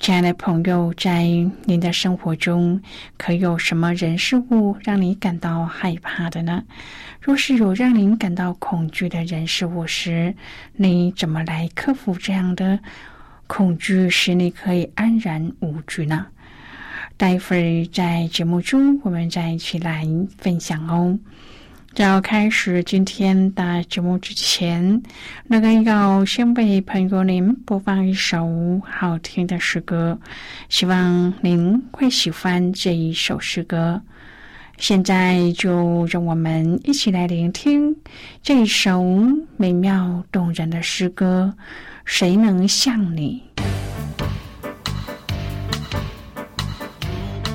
亲爱的朋友，在您的生活中，可有什么人事物让你感到害怕的呢？若是有让您感到恐惧的人事物时，你怎么来克服这样的恐惧，使你可以安然无惧呢？待会儿在节目中，我们再一起来分享哦。在要开始今天的节目之前，那个要先为朋友您播放一首好听的诗歌，希望您会喜欢这一首诗歌。现在就让我们一起来聆听这一首美妙动人的诗歌。谁能像你？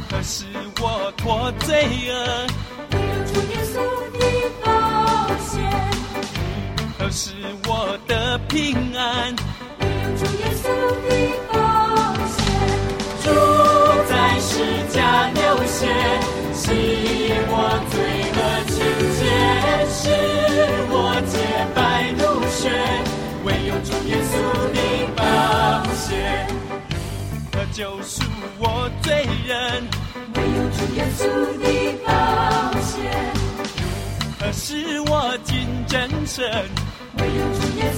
可是我脱罪了，是我的平安，唯有主耶稣的宝血。主在世家流血。是我罪恶情节，是我洁白如雪，唯有主耶稣的宝血，可救赎我罪人。唯有主耶稣的宝血，可使我进真神。唯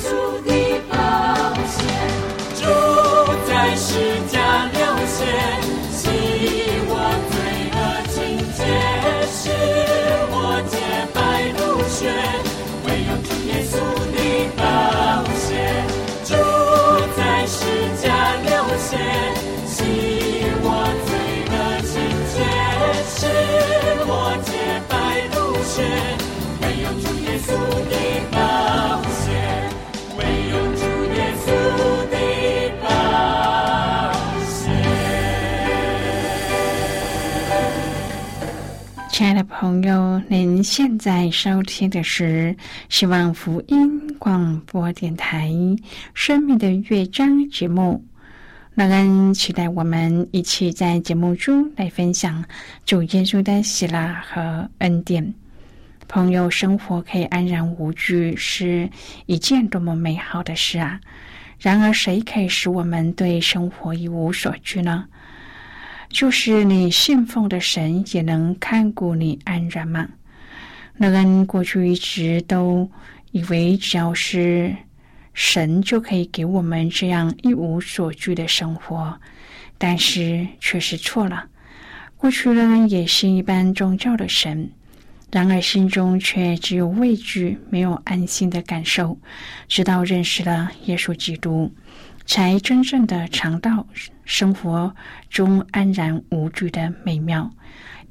朋友，您现在收听的是希望福音广播电台《生命的乐章》节目。乐恩期待我们一起在节目中来分享主耶稣的喜乐和恩典。朋友，生活可以安然无惧，是一件多么美好的事啊！然而，谁可以使我们对生活一无所惧呢？就是你信奉的神也能看顾你安然吗？乐恩过去一直都以为只要是神就可以给我们这样一无所惧的生活，但是却是错了。过去呢也信一般宗教的神，然而心中却只有畏惧，没有安心的感受。直到认识了耶稣基督。才真正的尝到生活中安然无惧的美妙。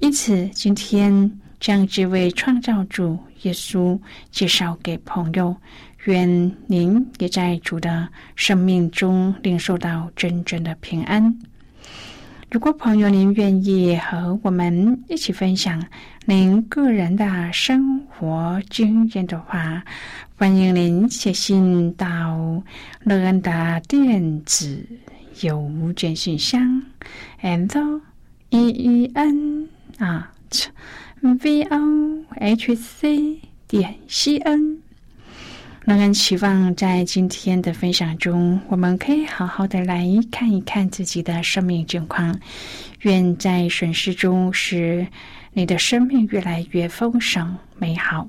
因此，今天将这位创造主耶稣介绍给朋友，愿您也在主的生命中领受到真正的平安。如果朋友您愿意和我们一起分享您个人的生活经验的话，欢迎您写信到乐恩的电子邮件信箱，and e e n 啊 v o h c 点 c n。让人期望在今天的分享中，我们可以好好的来看一看自己的生命境况。愿在损失中，使你的生命越来越丰盛美好。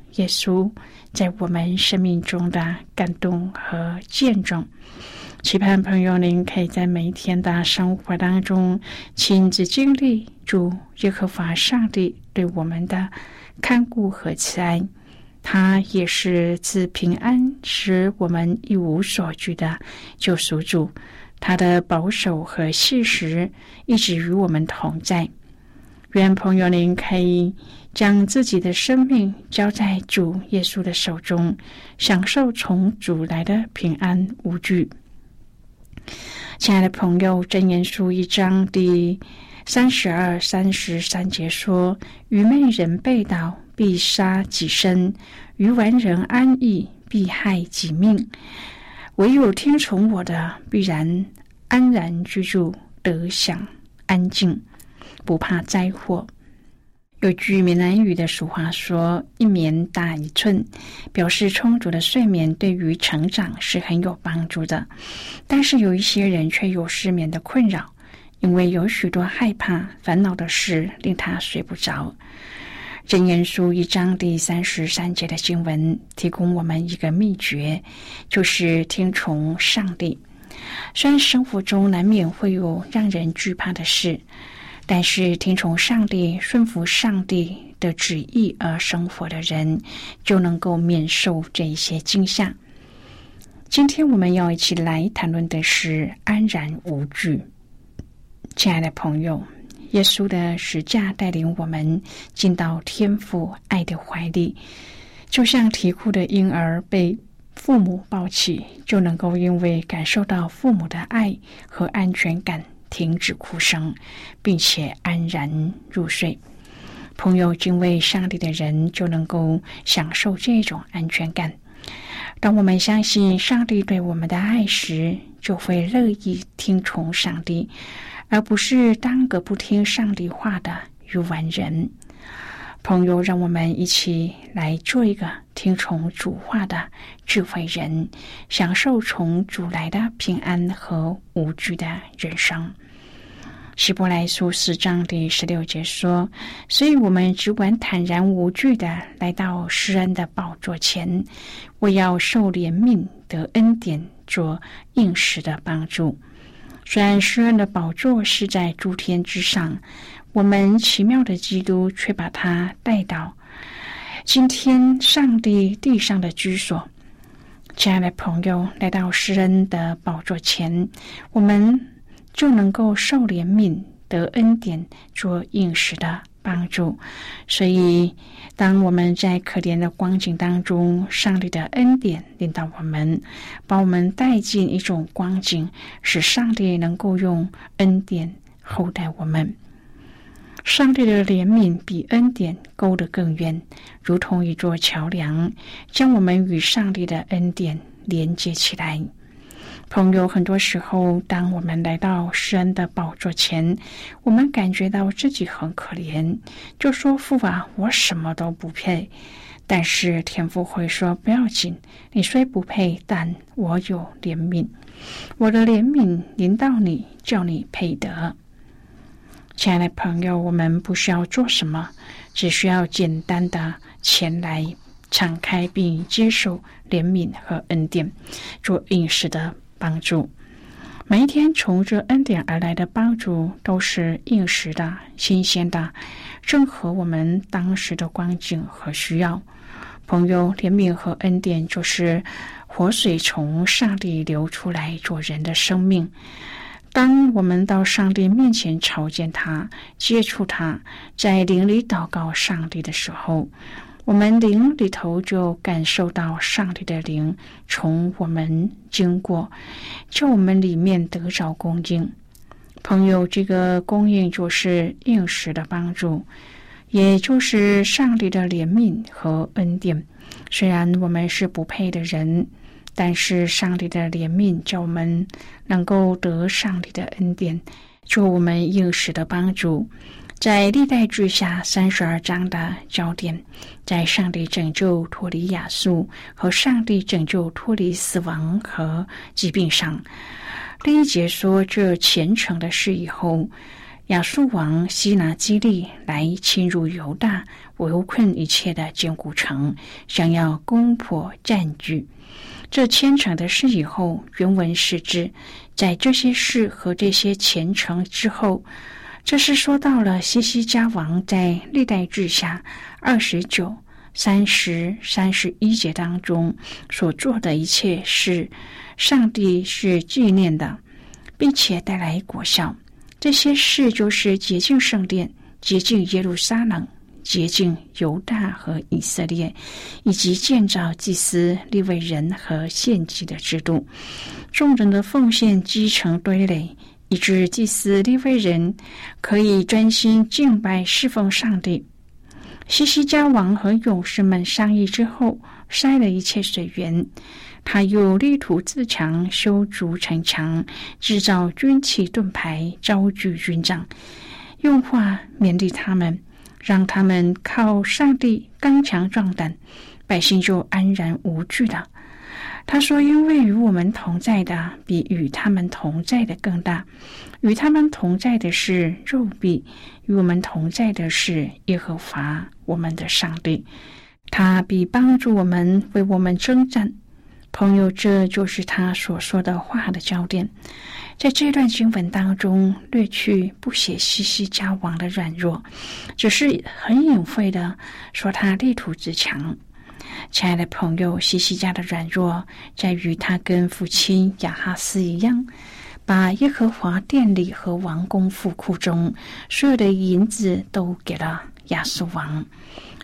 耶稣在我们生命中的感动和见证。期盼朋友您可以在每一天的生活当中亲自经历主耶和华上帝对我们的。看顾和慈爱，他也是赐平安，使我们一无所惧的救赎主。他的保守和信实一直与我们同在。愿朋友您可以将自己的生命交在主耶稣的手中，享受从主来的平安无惧。亲爱的朋友，真言书一章第。三十二、三十三节说：“愚昧人被盗，必杀己身；愚顽人安逸，必害己命。唯有听从我的，必然安然居住，得享安静，不怕灾祸。”有句闽南语的俗话说：“一眠打一寸”，表示充足的睡眠对于成长是很有帮助的。但是有一些人却有失眠的困扰。因为有许多害怕、烦恼的事，令他睡不着。真言书一章第三十三节的经文提供我们一个秘诀，就是听从上帝。虽然生活中难免会有让人惧怕的事，但是听从上帝、顺服上帝的旨意而生活的人，就能够免受这一些惊吓。今天我们要一起来谈论的是安然无惧。亲爱的朋友，耶稣的十架带领我们进到天父爱的怀里，就像啼哭的婴儿被父母抱起，就能够因为感受到父母的爱和安全感，停止哭声，并且安然入睡。朋友敬畏上帝的人就能够享受这种安全感。当我们相信上帝对我们的爱时，就会乐意听从上帝。而不是当个不听上帝话的愚顽人。朋友，让我们一起来做一个听从主话的智慧人，享受从主来的平安和无惧的人生。希伯来书四章第十六节说：“所以我们只管坦然无惧的来到施恩的宝座前，我要受怜悯得恩典，做应时的帮助。”虽然施恩的宝座是在诸天之上，我们奇妙的基督却把他带到今天上帝地上的居所。亲爱的朋友，来到施恩的宝座前，我们就能够受怜悯、得恩典、做应时的。帮助，所以当我们在可怜的光景当中，上帝的恩典领导我们，把我们带进一种光景，使上帝能够用恩典厚待我们。上帝的怜悯比恩典勾得更远，如同一座桥梁，将我们与上帝的恩典连接起来。朋友，很多时候，当我们来到施恩的宝座前，我们感觉到自己很可怜，就说：“父啊，我什么都不配。”但是天父会说：“不要紧，你虽不配，但我有怜悯，我的怜悯临到你，叫你配得。”亲爱的朋友，我们不需要做什么，只需要简单的前来，敞开并接受怜悯和恩典，做应时的。帮助每一天从这恩典而来的帮助都是应时的、新鲜的，正合我们当时的光景和需要。朋友，怜悯和恩典就是活水从上帝流出来做人的生命。当我们到上帝面前朝见他、接触他，在灵里祷告上帝的时候，我们灵里头就感受到上帝的灵从我们经过，叫我们里面得着供应。朋友，这个供应就是应时的帮助，也就是上帝的怜悯和恩典。虽然我们是不配的人，但是上帝的怜悯叫我们能够得上帝的恩典，做我们应时的帮助。在历代之下三十二章的焦点，在上帝拯救脱离亚述和上帝拯救脱离死亡和疾病上。第一节说这虔诚的事以后，亚述王西拿基利来侵入犹大，围困一切的坚固城，想要攻破占据。这虔诚的事以后，原文是指在这些事和这些虔诚之后。这是说到了西西家王在历代志下二十九、三十、三十一节当中所做的一切事，上帝是纪念的，并且带来果效。这些事就是洁净圣殿、洁净耶路撒冷、洁净犹大和以色列，以及建造祭司、立位人和献祭的制度。众人的奉献积成堆垒。以致祭司利未人可以专心敬拜侍奉上帝。西西家王和勇士们商议之后，筛了一切水源。他又力图自强，修筑城墙，制造军器盾牌，招聚军长，用话勉励他们，让他们靠上帝刚强壮胆，百姓就安然无惧了。他说：“因为与我们同在的比与他们同在的更大，与他们同在的是肉臂，与我们同在的是耶和华我们的上帝。他必帮助我们，为我们征战。”朋友，这就是他所说的话的焦点。在这段经文当中，略去不写西西家王的软弱，只是很隐晦的说他力图自强。亲爱的朋友，西西家的软弱在于他跟父亲亚哈斯一样，把耶和华殿里和王宫府库中所有的银子都给了亚述王，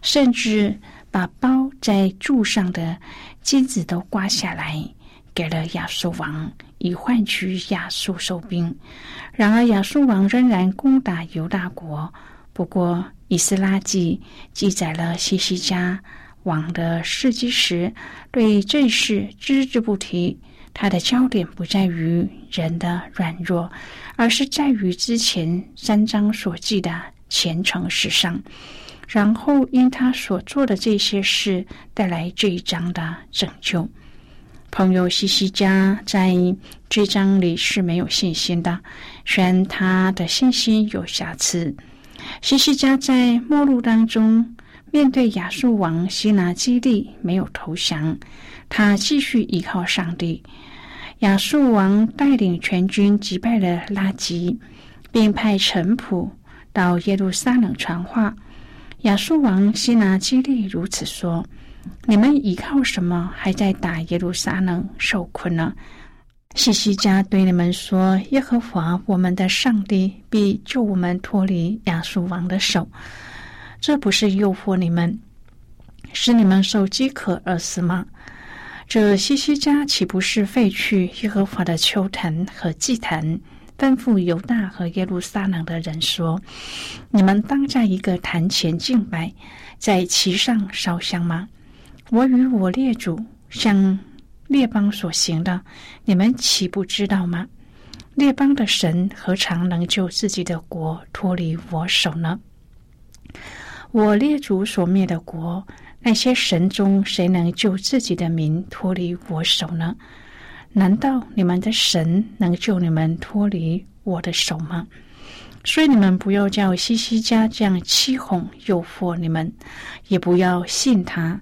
甚至把包在柱上的金子都刮下来给了亚述王，以换取亚述收兵。然而亚述王仍然攻打犹大国。不过，以斯拉记记载了西西家。王的事迹时，对这事只字不提。他的焦点不在于人的软弱，而是在于之前三章所记的前程史上。然后因他所做的这些事，带来这一章的拯救。朋友西西家在这章里是没有信心的，虽然他的信心有瑕疵。西西家在末路当中。面对亚述王希拿基利没有投降，他继续依靠上帝。亚述王带领全军击败了拉吉，并派臣仆到耶路撒冷传话。亚述王希拿基利如此说：“你们依靠什么，还在打耶路撒冷受困呢？”西西家对你们说：“耶和华我们的上帝必救我们脱离亚述王的手。”这不是诱惑你们，使你们受饥渴而死吗？这西西家岂不是废去耶和华的秋坛和祭坛，吩咐犹大和耶路撒冷的人说：“你们当在一个坛前敬拜，在其上烧香吗？”我与我列祖向列邦所行的，你们岂不知道吗？列邦的神何尝能救自己的国脱离我手呢？我列祖所灭的国，那些神中谁能救自己的民脱离我手呢？难道你们的神能救你们脱离我的手吗？所以你们不要叫西西家这样欺哄诱惑你们，也不要信他，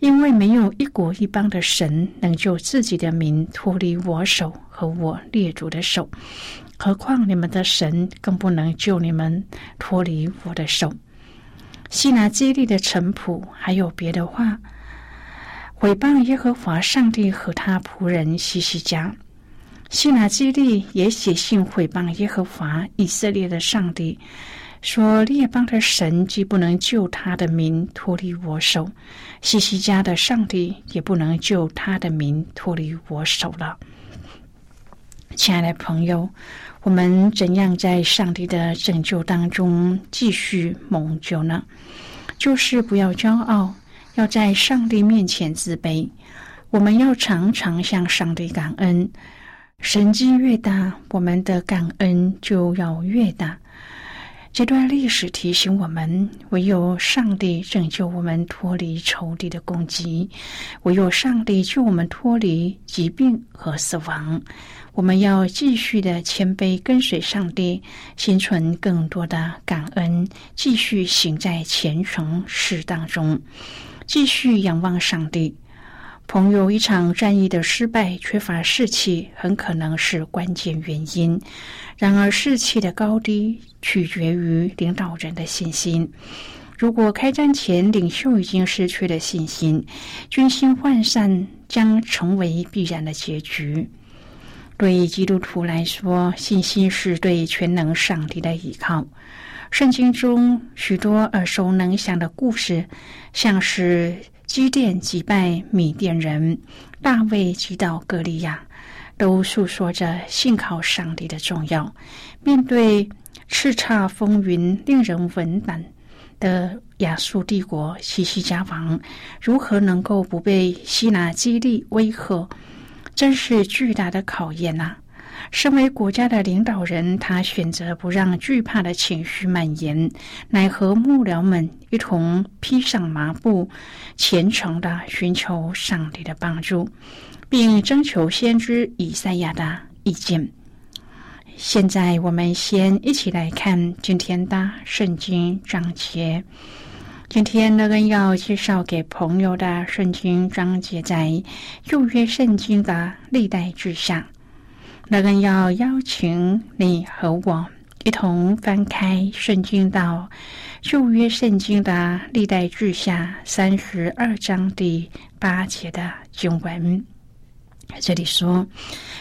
因为没有一国一邦的神能救自己的民脱离我手和我列祖的手，何况你们的神更不能救你们脱离我的手。西拿基利的臣仆还有别的话，毁谤耶和华上帝和他仆人西西家。西拿基利也写信毁谤耶和华以色列的上帝，说列邦的神既不能救他的民脱离我手，西西家的上帝也不能救他的民脱离我手了。亲爱的朋友，我们怎样在上帝的拯救当中继续蒙救呢？就是不要骄傲，要在上帝面前自卑。我们要常常向上帝感恩。神迹越大，我们的感恩就要越大。这段历史提醒我们：唯有上帝拯救我们脱离仇敌的攻击，唯有上帝救我们脱离疾病和死亡。我们要继续的谦卑跟随上帝，心存更多的感恩，继续行在虔诚事当中，继续仰望上帝。朋友，一场战役的失败，缺乏士气，很可能是关键原因。然而，士气的高低取决于领导人的信心。如果开战前领袖已经失去了信心，军心涣散将成为必然的结局。对基督徒来说，信心是对全能上帝的依靠。圣经中许多耳熟能详的故事，像是。基甸击败米甸人，大卫击倒歌利亚，都诉说着信靠上帝的重要。面对叱咤风云、令人闻胆的亚述帝国西西家王，如何能够不被希拿基利威吓？真是巨大的考验呐！身为国家的领导人，他选择不让惧怕的情绪蔓延，乃和幕僚们一同披上麻布，虔诚的寻求上帝的帮助，并征求先知以赛亚的意见。现在，我们先一起来看今天的圣经章节。今天乐恩要介绍给朋友的圣经章节，在旧约圣经的历代志下。那个要邀请你和我一同翻开圣经到旧约圣经的历代志下三十二章第八节的经文。这里说：“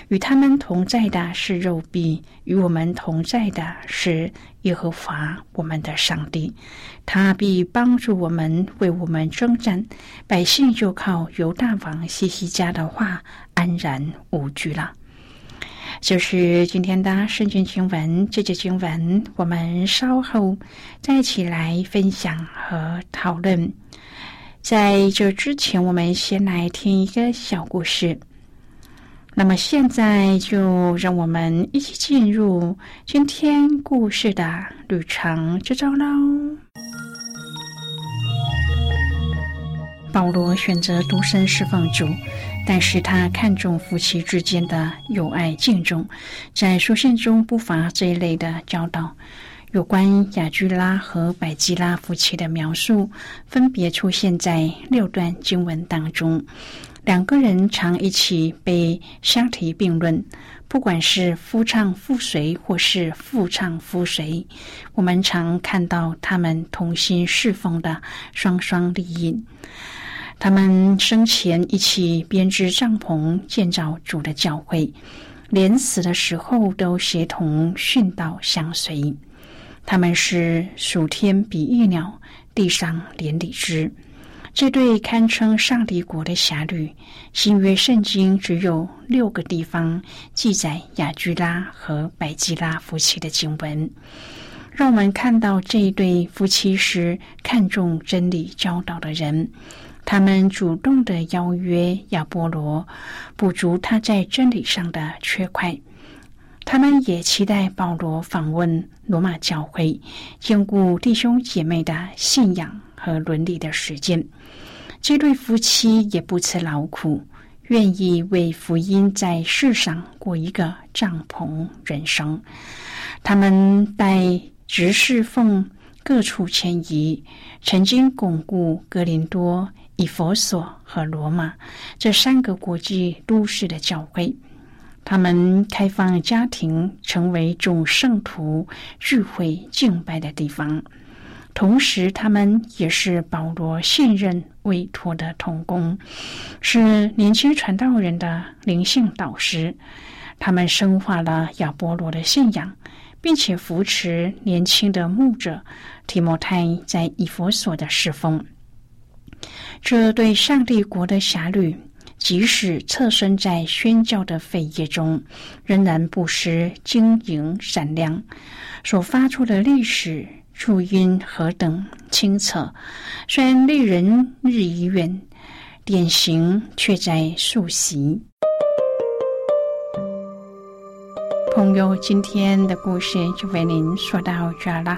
与他们同在的是肉币，与我们同在的是耶和华我们的上帝，他必帮助我们，为我们征战。百姓就靠犹大王西西家的话安然无惧了。”就是今天的圣经经文，这节经文我们稍后再一起来分享和讨论。在这之前，我们先来听一个小故事。那么现在就让我们一起进入今天故事的旅程之中喽。保罗选择独身侍奉主。但是他看重夫妻之间的友爱敬重，在书信中不乏这一类的教导。有关雅居拉和百基拉夫妻的描述，分别出现在六段经文当中。两个人常一起被相提并论，不管是夫唱妇随，或是妇唱夫随，我们常看到他们同心侍奉的双双利益。他们生前一起编织帐篷，建造主的教会，连死的时候都协同殉道相随。他们是属天比翼鸟，地上连理枝。这对堪称上帝国的侠侣，新约圣经只有六个地方记载雅居拉和百基拉夫妻的经文，让我们看到这一对夫妻是看重真理教导的人。他们主动的邀约亚波罗，补足他在真理上的缺块。他们也期待保罗访问罗马教会，兼顾弟兄姐妹的信仰和伦理的实践。这对夫妻也不辞劳苦，愿意为福音在世上过一个帐篷人生。他们带执事奉各处迁移，曾经巩固格林多。以佛所和罗马这三个国际都市的教会，他们开放家庭成为众圣徒聚会敬拜的地方。同时，他们也是保罗信任委托的同工，是年轻传道人的灵性导师。他们深化了亚波罗的信仰，并且扶持年轻的牧者提摩太在以佛所的侍奉。这对上帝国的侠侣，即使侧身在宣教的废业中，仍然不失晶莹闪亮，所发出的历史注音何等清澈！虽然离人日已远，典型却在溯习。朋友，今天的故事就为您说到这儿了。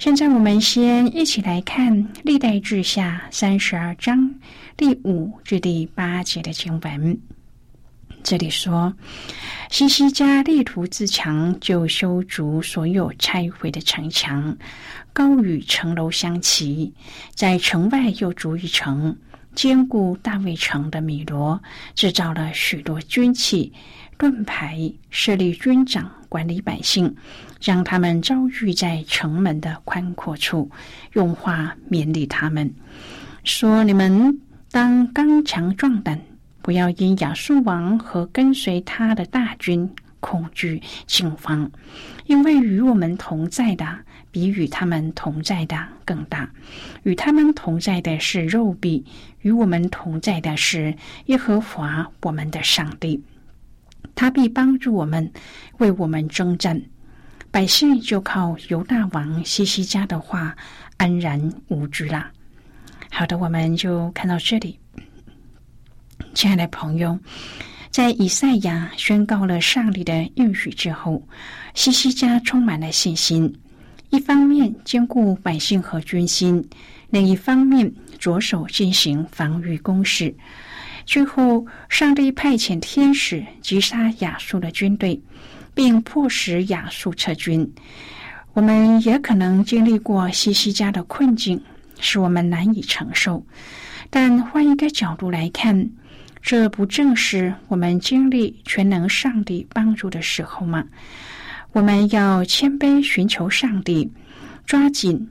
现在，我们先一起来看《历代志下》三十二章第五至第八节的经文。这里说：“西西家力图自强，就修筑所有拆毁的城墙，高与城楼相齐，在城外又筑一城，坚固大卫城的米罗，制造了许多军器。”盾牌设立军长管理百姓，让他们遭遇在城门的宽阔处，用话勉励他们说：“你们当刚强壮胆，不要因亚述王和跟随他的大军恐惧惊慌，因为与我们同在的比与他们同在的更大。与他们同在的是肉臂，与我们同在的是耶和华我们的上帝。”他必帮助我们，为我们征战。百姓就靠犹大王西西家的话安然无惧啦。好的，我们就看到这里。亲爱的朋友，在以赛亚宣告了上帝的应许之后，西西家充满了信心。一方面兼顾百姓和军心，另一方面着手进行防御攻势。最后，上帝派遣天使击杀亚述的军队，并迫使亚述撤军。我们也可能经历过西西家的困境，使我们难以承受。但换一个角度来看，这不正是我们经历全能上帝帮助的时候吗？我们要谦卑寻求上帝，抓紧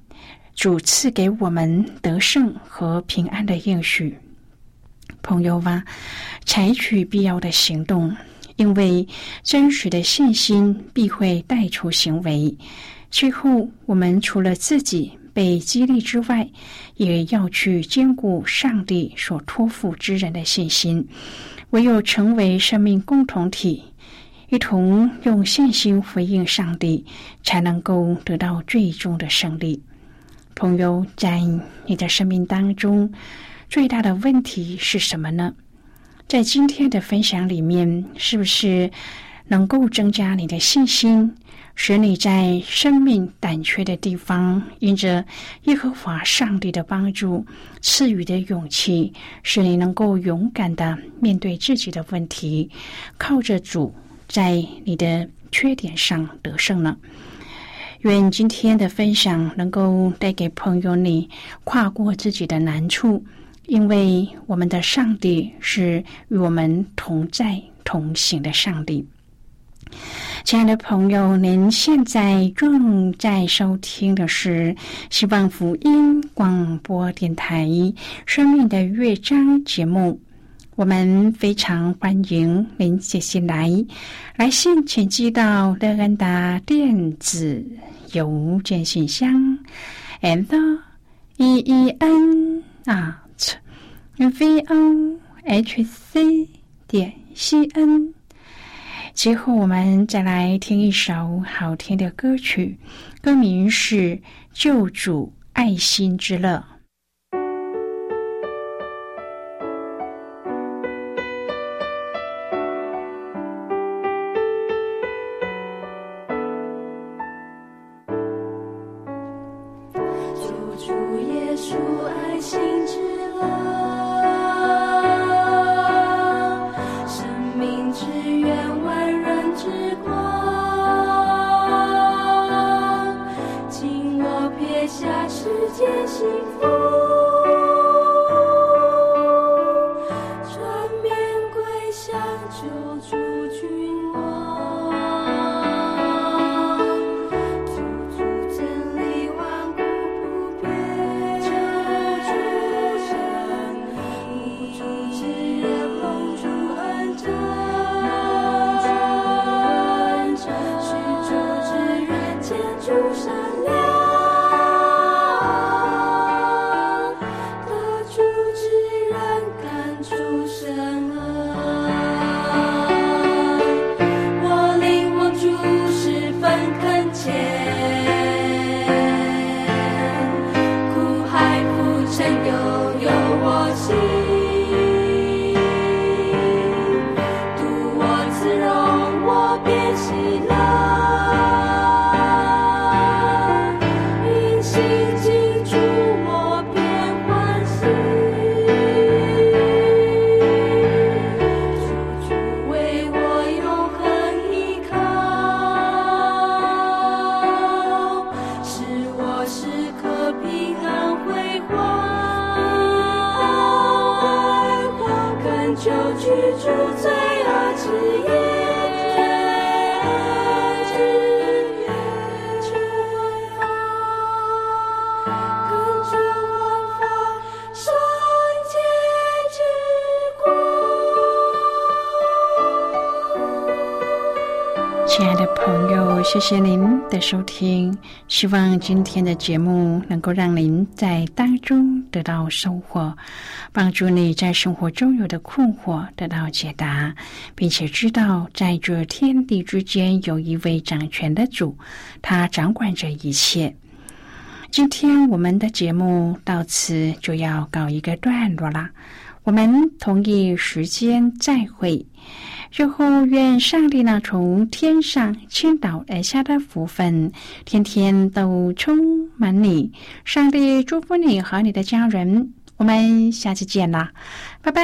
主赐给我们得胜和平安的应许。朋友吧，采取必要的行动，因为真实的信心必会带出行为。最后，我们除了自己被激励之外，也要去兼顾上帝所托付之人的信心。唯有成为生命共同体，一同用信心回应上帝，才能够得到最终的胜利。朋友，在你的生命当中。最大的问题是什么呢？在今天的分享里面，是不是能够增加你的信心，使你在生命胆怯的地方，因着耶和华上帝的帮助赐予的勇气，使你能够勇敢的面对自己的问题，靠着主在你的缺点上得胜呢？愿今天的分享能够带给朋友你跨过自己的难处。因为我们的上帝是与我们同在同行的上帝，亲爱的朋友，您现在正在收听的是希望福音广播电台《生命的乐章》节目。我们非常欢迎您写信来，来信请寄到乐安达电子邮件信箱，and e e n 啊。V o h c 点 c n。最后，我们再来听一首好听的歌曲，歌名是《救主爱心之乐》。居住罪恶之夜谢谢您的收听。希望今天的节目能够让您在当中得到收获，帮助你在生活中有的困惑得到解答，并且知道在这天地之间有一位掌权的主，他掌管着一切。今天我们的节目到此就要告一个段落了，我们同一时间再会。日后愿上帝呢从天上倾倒而下的福分，天天都充满你。上帝祝福你和你的家人。我们下期见啦，拜拜。